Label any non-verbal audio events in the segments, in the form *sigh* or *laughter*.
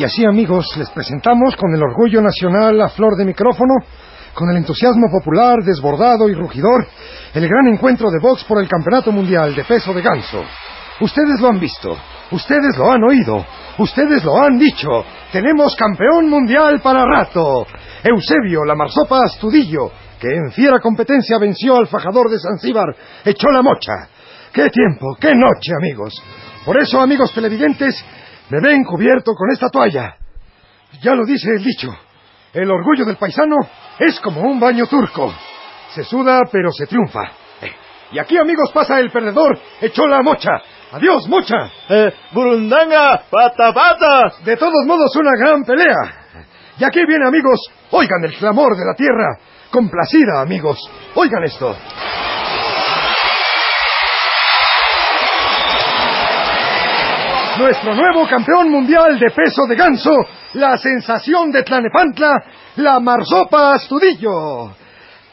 Y así, amigos, les presentamos con el orgullo nacional a flor de micrófono, con el entusiasmo popular desbordado y rugidor, el gran encuentro de box por el Campeonato Mundial de Peso de Ganso. Ustedes lo han visto, ustedes lo han oído, ustedes lo han dicho. Tenemos campeón mundial para rato. Eusebio, la marsopa Astudillo, que en fiera competencia venció al fajador de Zanzíbar, echó la mocha. ¡Qué tiempo, qué noche, amigos! Por eso, amigos televidentes, me ven cubierto con esta toalla. Ya lo dice el dicho. El orgullo del paisano es como un baño turco. Se suda, pero se triunfa. Eh, y aquí, amigos, pasa el perdedor. Echó la mocha. Adiós, mocha. Eh, burundanga, pata pata. De todos modos, una gran pelea. Y aquí viene, amigos, oigan el clamor de la tierra. Complacida, amigos. Oigan esto. Nuestro nuevo campeón mundial de peso de ganso, la sensación de Tlanepantla, la Marsopa Astudillo.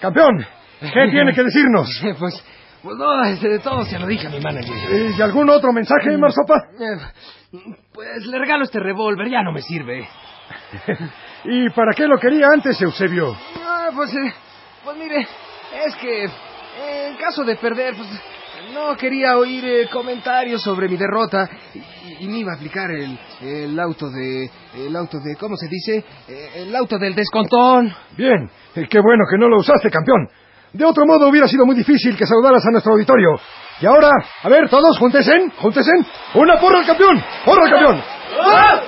Campeón, ¿qué *laughs* tiene que decirnos? Pues, pues no, este, de todo se lo dije a mi manager. ¿Y algún otro mensaje, Marsopa? Eh, Pues le regalo este revólver, ya no me sirve. *laughs* ¿Y para qué lo quería antes, Eusebio? Ah, pues, eh, pues mire, es que en caso de perder, pues no quería oír eh, comentarios sobre mi derrota y, y me iba a aplicar el, el auto de, el auto de, ¿cómo se dice? Eh, el auto del descontón. Bien, eh, qué bueno que no lo usaste, campeón. De otro modo hubiera sido muy difícil que saludaras a nuestro auditorio. Y ahora, a ver, todos, júntesen, júntesen. Una porra al campeón, porra al campeón. ¡Campeón!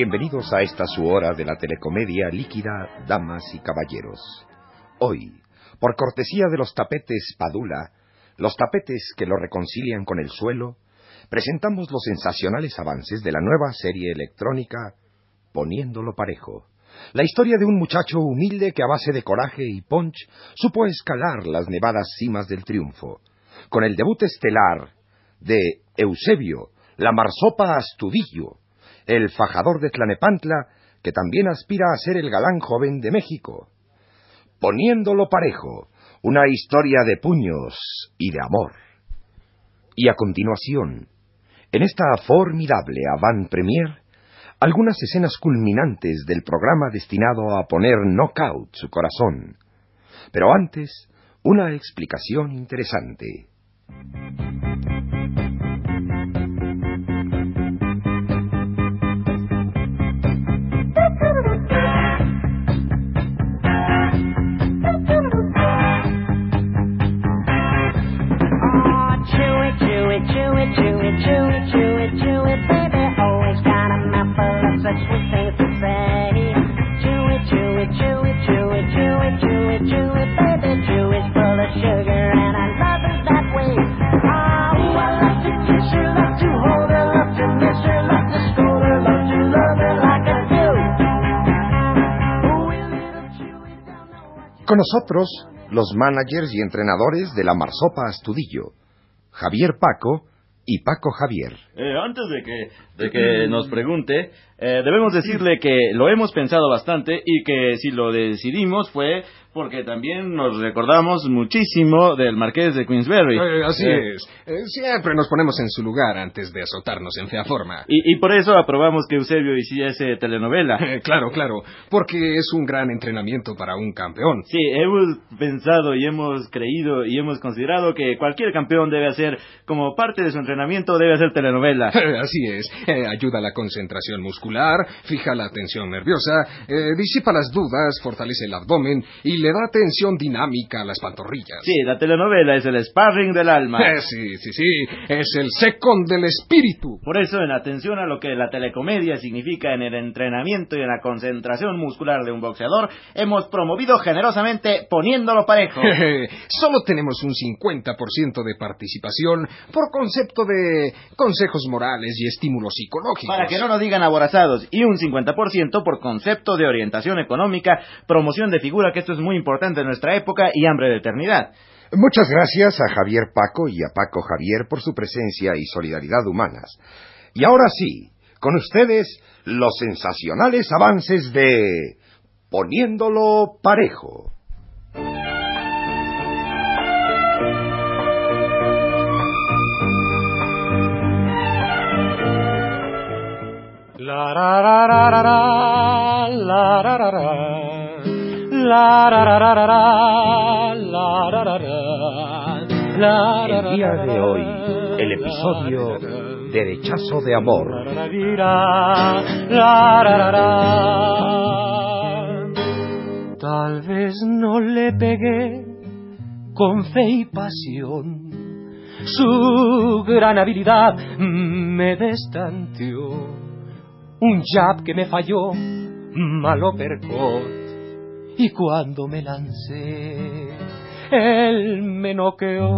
Bienvenidos a esta su hora de la telecomedia líquida, damas y caballeros. Hoy, por cortesía de los tapetes Padula, los tapetes que lo reconcilian con el suelo, presentamos los sensacionales avances de la nueva serie electrónica Poniéndolo Parejo. La historia de un muchacho humilde que a base de coraje y punch supo escalar las nevadas cimas del triunfo. Con el debut estelar de Eusebio, la marsopa Astudillo, el fajador de Tlanepantla, que también aspira a ser el galán joven de México. Poniéndolo parejo, una historia de puños y de amor. Y a continuación, en esta formidable avant premier, algunas escenas culminantes del programa destinado a poner knockout su corazón. Pero antes, una explicación interesante. Con nosotros, los managers y entrenadores de la Marsopa Astudillo, Javier Paco y Paco Javier. Eh, antes de que, de que nos pregunte, eh, debemos decirle que lo hemos pensado bastante y que si lo decidimos fue porque también nos recordamos muchísimo del Marqués de Queensberry. Eh, así Eh, es. Eh, siempre nos ponemos en su lugar antes de azotarnos en fea forma. Y, y por eso aprobamos que Eusebio hiciese telenovela. *laughs* Eh, claro, claro, porque es un gran entrenamiento para un campeón. Sí, hemos pensado y hemos creído y hemos considerado que cualquier campeón debe hacer, como parte de su entrenamiento, debe hacer telenovela. *laughs* Así es, Eh, ayuda a la concentración muscular, fija la tensión nerviosa, eh, disipa las dudas, fortalece el abdomen y le da tensión dinámica a las pantorrillas. Sí, la telenovela es el sparring del alma. *laughs* Eh, sí, sí, sí, es el second del espíritu. Por eso, en atención a lo que la telecomedia significa en el entrenamiento y en la concentración muscular de un boxeador, hemos promovido generosamente poniéndolo parejo. *laughs* Solo tenemos un 50% de participación por concepto de consejos morales y estímulos psicológicos. Para que no nos digan aborazados, y un 50% por concepto de orientación económica, promoción de figura, que esto es muy importante en nuestra época, y hambre de eternidad. Muchas gracias a Javier Paco y a Paco Javier por su presencia y solidaridad humanas. Y ahora sí, con ustedes, los sensacionales avances de Poniéndolo Parejo. La ra ra ra ra ra, la ra ra ra. El día de hoy, el episodio ra. Derechazo de Amor. Tal vez no le pegué con fe y pasión. Su gran habilidad me destanteó. Un jab que me falló, malo percot. Y cuando me lancé, él me noqueó.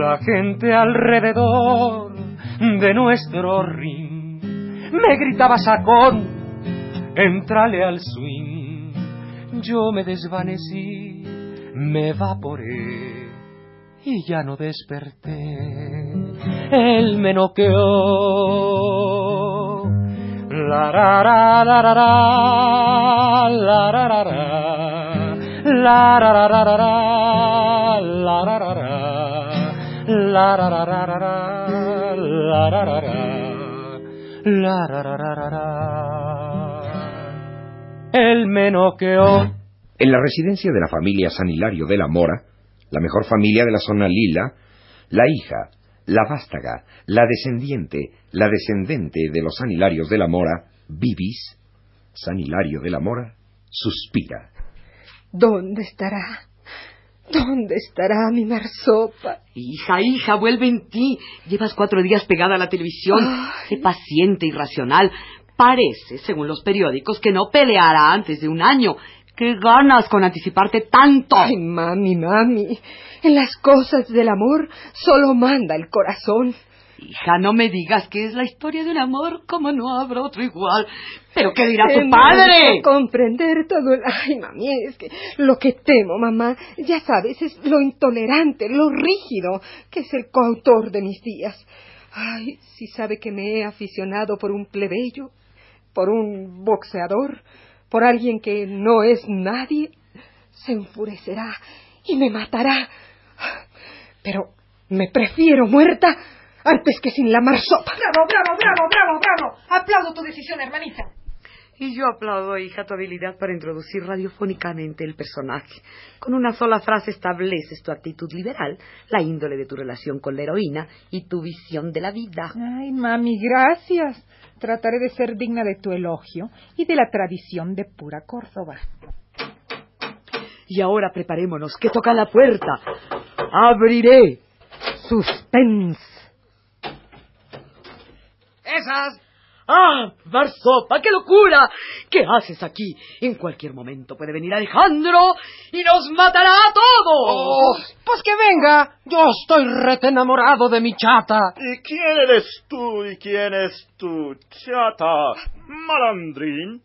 La gente alrededor de nuestro ring me gritaba sacón, entrale al swing. Yo me desvanecí, me evaporé y ya no desperté. Él me noqueó. La ra ra ra ra ra, la ra ra ra, la ra ra ra ra la ra ra ra, la ra ra ra ra la ra ra ra, la ra ra ra ra ra. Él me noqueó. En la residencia de la familia San Hilario de la Mora, la mejor familia de la zona lila, la hija, la vástaga, la descendiente, la descendente de los San Hilarios de la Mora, Bibis, San Hilario de la Mora, suspira. ¿Dónde estará? ¿Dónde estará mi marsopa? Hija, hija, vuelve en ti. Llevas cuatro días pegada a la televisión. Ay. Sé paciente y racional. Parece, según los periódicos, que no peleará antes de un año. ¿Qué ganas con anticiparte tanto? Ay, mami, mami. En las cosas del amor solo manda el corazón. Hija, no me digas que es la historia de un amor como no habrá otro igual. ¿Pero qué dirá tu padre? comprender todo el... Ay, mami, es que lo que temo, mamá, ya sabes, es lo intolerante, lo rígido, que es el coautor de mis días. Ay, si sabe que me he aficionado por un plebeyo, por un boxeador, por alguien que no es nadie, se enfurecerá y me matará. Pero me prefiero muerta antes que sin la marsopa. Bravo, bravo, bravo, bravo, bravo. Aplaudo tu decisión, hermanita. Y yo aplaudo, hija, tu habilidad para introducir radiofónicamente el personaje. Con una sola frase estableces tu actitud liberal, la índole de tu relación con la heroína y tu visión de la vida. Ay, mami, gracias. Trataré de ser digna de tu elogio y de la tradición de pura Córdoba. Y ahora preparémonos, que toca la puerta. Abriré. Suspense. ¡Esas! ¡Ah! Marsopa, qué locura. ¿Qué haces aquí? En cualquier momento puede venir Alejandro y nos matará a Oh, todos. pues que venga. Yo estoy rete enamorado de mi chata. ¿Y quién eres tú y quién es tu chata? Malandrín,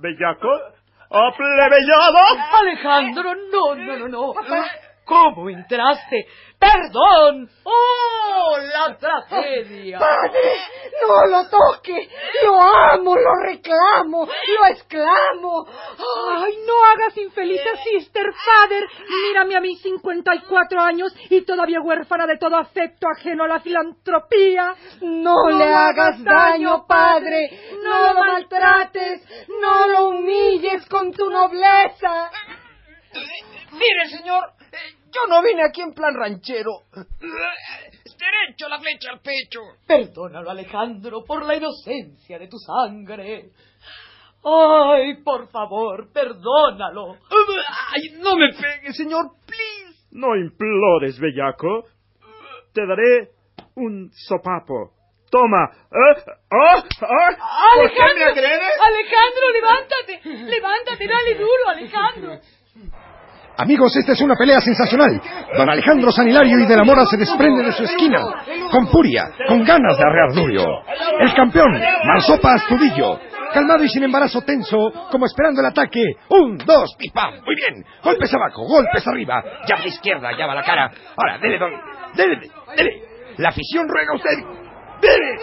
bellaco, aplebellado. Alejandro, no, no, no, no. ¿Cómo entraste? ¡Perdón! ¡Oh, la *laughs* tragedia! ¡Padre! ¡No lo toque! ¡Lo amo, lo reclamo, lo exclamo! ¡Ay, no hagas infeliz a Sister Father! Mírame a mis 54 años y todavía huérfana de todo afecto ajeno a la filantropía. No, le hagas daño, padre. No lo maltrates. No lo humilles con tu nobleza. Mire, señor, yo no vine aquí en plan ranchero. Derecho la flecha al pecho. Perdónalo, Alejandro, por la inocencia de tu sangre. Ay, por favor, perdónalo. Ay, no me pegue, señor, please. No implores, bellaco. Te daré un sopapo. Toma. ¿Eh? ¿Ah? ¿Ah? ¿Por qué me agredes? Alejandro, levántate. Levántate, dale duro, Alejandro. Amigos, esta es una pelea sensacional. Don Alejandro Sanilario y de la Mora se desprende de su esquina, con furia, con ganas de arrear duro. El campeón, Marsopa Astudillo, calmado y sin embarazo tenso, como esperando el ataque. Un, dos, pim. Muy bien. Golpes abajo, golpes arriba. Ya a la izquierda, ya va la cara. Ahora, dele, don. Dele, dele. La afición ruega a usted. Dele.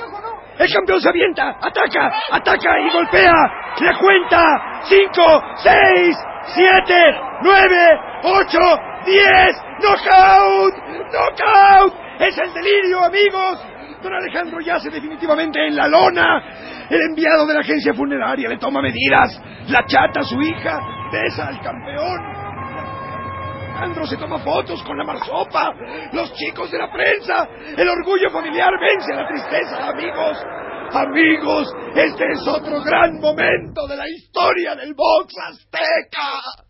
El campeón se avienta, ataca, ataca y golpea. La cuenta. Cinco, seis, siete, nueve, ocho, diez. ¡Knockout! ¡Knockout! ¡Es el delirio, amigos! Don Alejandro yace definitivamente en la lona. El enviado de la agencia funeraria le toma medidas. La chata, su hija, besa al campeón. Alejandro se toma fotos con la marsopa. Los chicos de la prensa. El orgullo familiar vence a la tristeza, amigos. Amigos, este es otro gran momento de la historia del box azteca.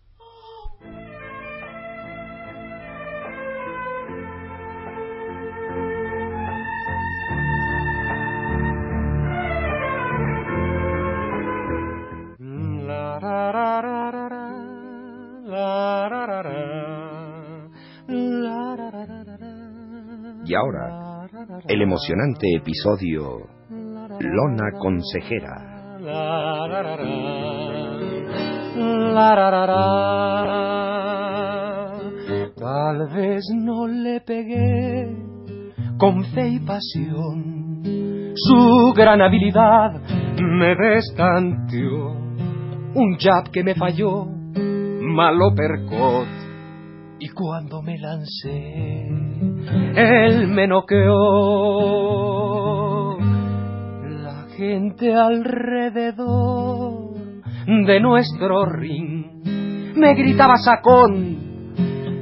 Ahora, el emocionante episodio Lona Consejera. Tal vez no le pegué con fe y pasión. Su gran habilidad me destanteó. Un jab que me falló, malo percot. Y cuando me lancé, él me noqueó. La gente alrededor de nuestro ring me gritaba sacón,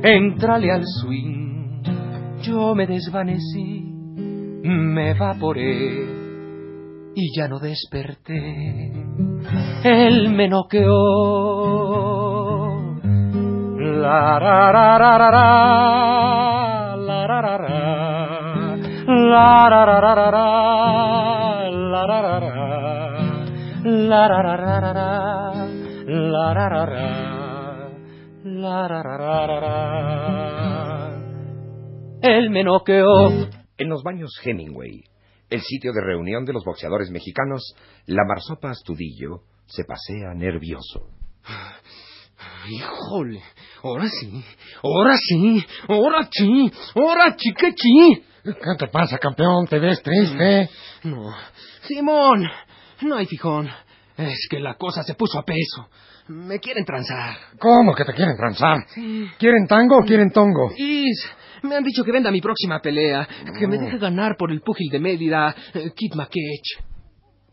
entrale al swing. Yo me desvanecí, me evaporé y ya no desperté. Él me noqueó. La ra ra ra ra ra, la ra ra ra, la ra ra ra ra ra, la ra ra ra, la ra ra ra ra ra, la ra ra ra, la ra ra ra ra ra. Él me noqueó. En los baños Hemingway, el sitio de reunión de los boxeadores mexicanos, la marsopa Astudillo se pasea nervioso. Híjole, ahora sí, ahora sí, ahora sí, ahora sí que sí. ¿Qué te pasa, campeón? ¿Te ves triste? No, Simón, no hay fijón. Es que la cosa se puso a peso. Me quieren transar. ¿Cómo que te quieren transar? ¿Quieren tango o quieren tongo? Is, me han dicho que venda mi próxima pelea, que me deje ganar por el púgil de Mérida, eh, Kid Makech.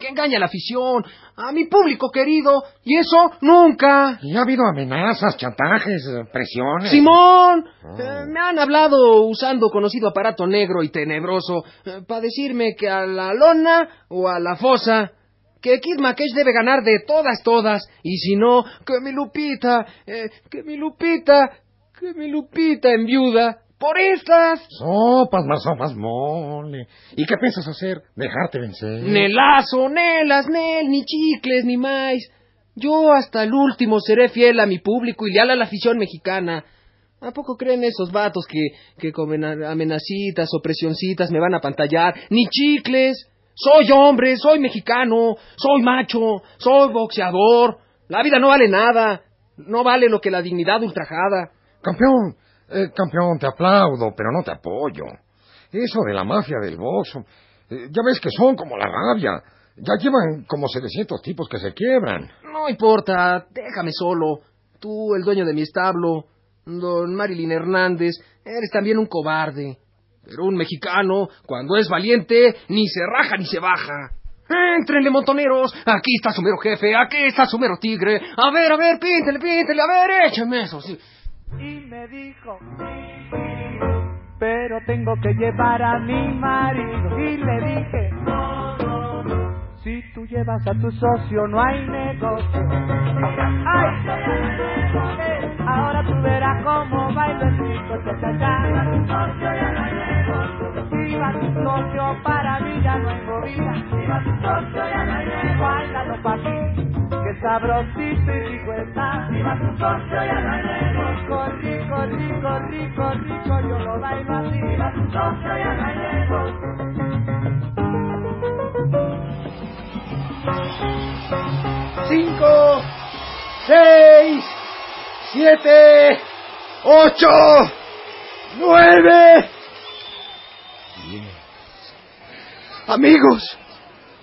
Que engaña a la afición, a mi público querido, y eso nunca. Y ha habido amenazas, chantajes, eh, presiones. Simón, eh, me han hablado usando conocido aparato negro y tenebroso para decirme que a la lona o a la fosa, que Kid Makech debe ganar de todas, todas, y si no, que mi Lupita, eh, que mi Lupita, que mi Lupita en viuda, por estas. Sopas, más sopas, mole. ¿Y qué piensas hacer? ¿Dejarte vencer? Nelazo, nelas, nel, ni chicles, ni más. Yo hasta el último seré fiel a mi público y leal a la afición mexicana. ¿A poco creen esos vatos que, que con mena- amenacitas o presioncitas me van a pantallar? Ni chicles. Soy hombre, soy mexicano, soy macho, soy boxeador. La vida no vale nada. No vale lo que la dignidad ultrajada. Campeón, Eh, campeón, te aplaudo, pero no te apoyo. Eso de la mafia del box, eh, ya ves que son como la rabia. Ya llevan como 700 tipos que se quiebran. No importa, déjame solo. Tú, el dueño de mi establo, don Marilyn Hernández, eres también un cobarde. Pero un mexicano, cuando es valiente, ni se raja ni se baja. Entrenle, montoneros. Aquí está su mero jefe, aquí está su mero tigre. A ver, a ver, píntele, píntele, a ver, écheme eso, sí. Y me dijo, pero tengo que llevar a mi marido. Y le dije, si tú llevas a tu socio no hay negocio. Ay, ahora tú verás cómo baila el chico, cha, cha, cha. Si va tu socio, para mí ya no hay movida. Si va tu socio, ya no hay negocio. Báilalo pa' aquí, que sabrosito y rico está. Si va tu socio, ya no hay negocio. Rico, rico, rico, rico, yo lo bailo así. Si va tu socio, ya no hay negocio. Cinco, seis, siete, ocho, nueve, diez. Amigos,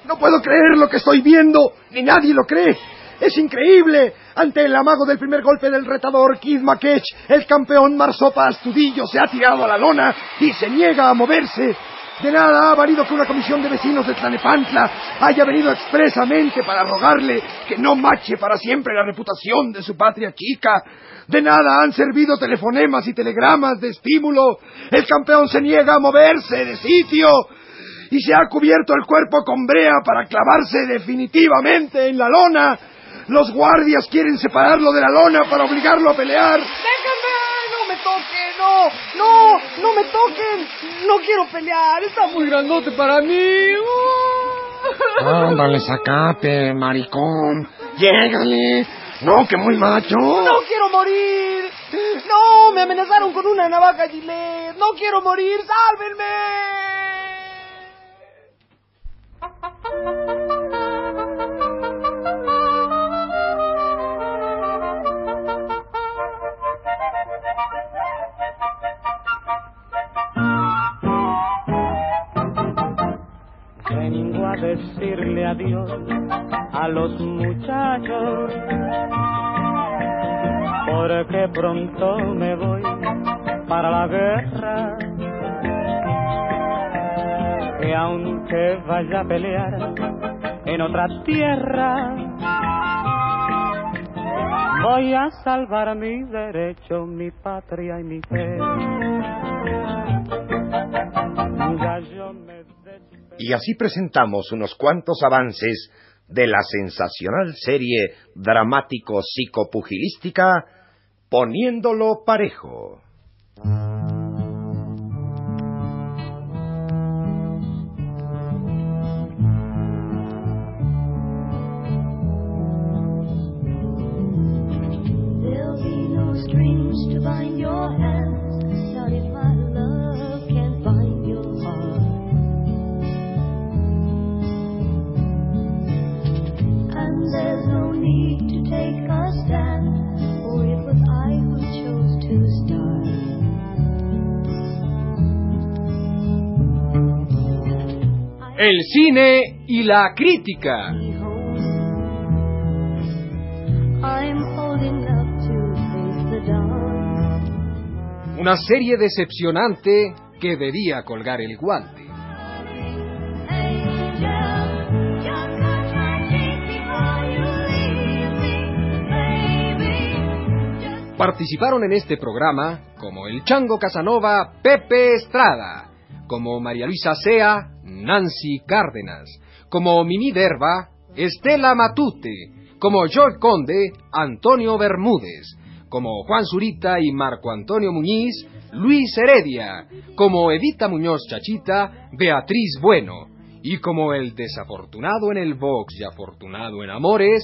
no puedo creer lo que estoy viendo, ni nadie lo cree. Es increíble. Ante el amago del primer golpe del retador Keith McKetch, el campeón Marsopa Astudillo se ha tirado a la lona y se niega a moverse. De nada ha valido que una comisión de vecinos de Tlanepantla haya venido expresamente para rogarle que no mache para siempre la reputación de su patria chica. De nada han servido telefonemas y telegramas de estímulo. El campeón se niega a moverse de sitio y se ha cubierto el cuerpo con brea para clavarse definitivamente en la lona. Los guardias quieren separarlo de la lona para obligarlo a pelear. ¡No me toquen! ¡No! ¡No! ¡No me toquen! ¡No quiero pelear! ¡Está muy grandote para mí! Ándale, sacate, maricón. Llégale. No, que muy macho. ¡No quiero morir! ¡No! Me amenazaron con una navaja gilet. ¡No quiero morir! ¡Sálvenme! Los muchachos, porque pronto me voy para la guerra. Que aunque vaya a pelear en otra tierra, voy a salvar mi derecho, mi patria y mi fe. Y así presentamos unos cuantos avances de la sensacional serie dramático-psicopugilística Poniéndolo parejo. El cine y la crítica. Una serie decepcionante que debía colgar el guante. Participaron en este programa como el Chango Casanova Pepe Estrada, como María Luisa Sea Nancy Cárdenas, como Mimi Derba Estela Matute, como George Conde Antonio Bermúdez, como Juan Zurita y Marco Antonio Muñiz Luis Heredia, como Evita Muñoz Chachita Beatriz Bueno, y como el desafortunado en el box y afortunado en amores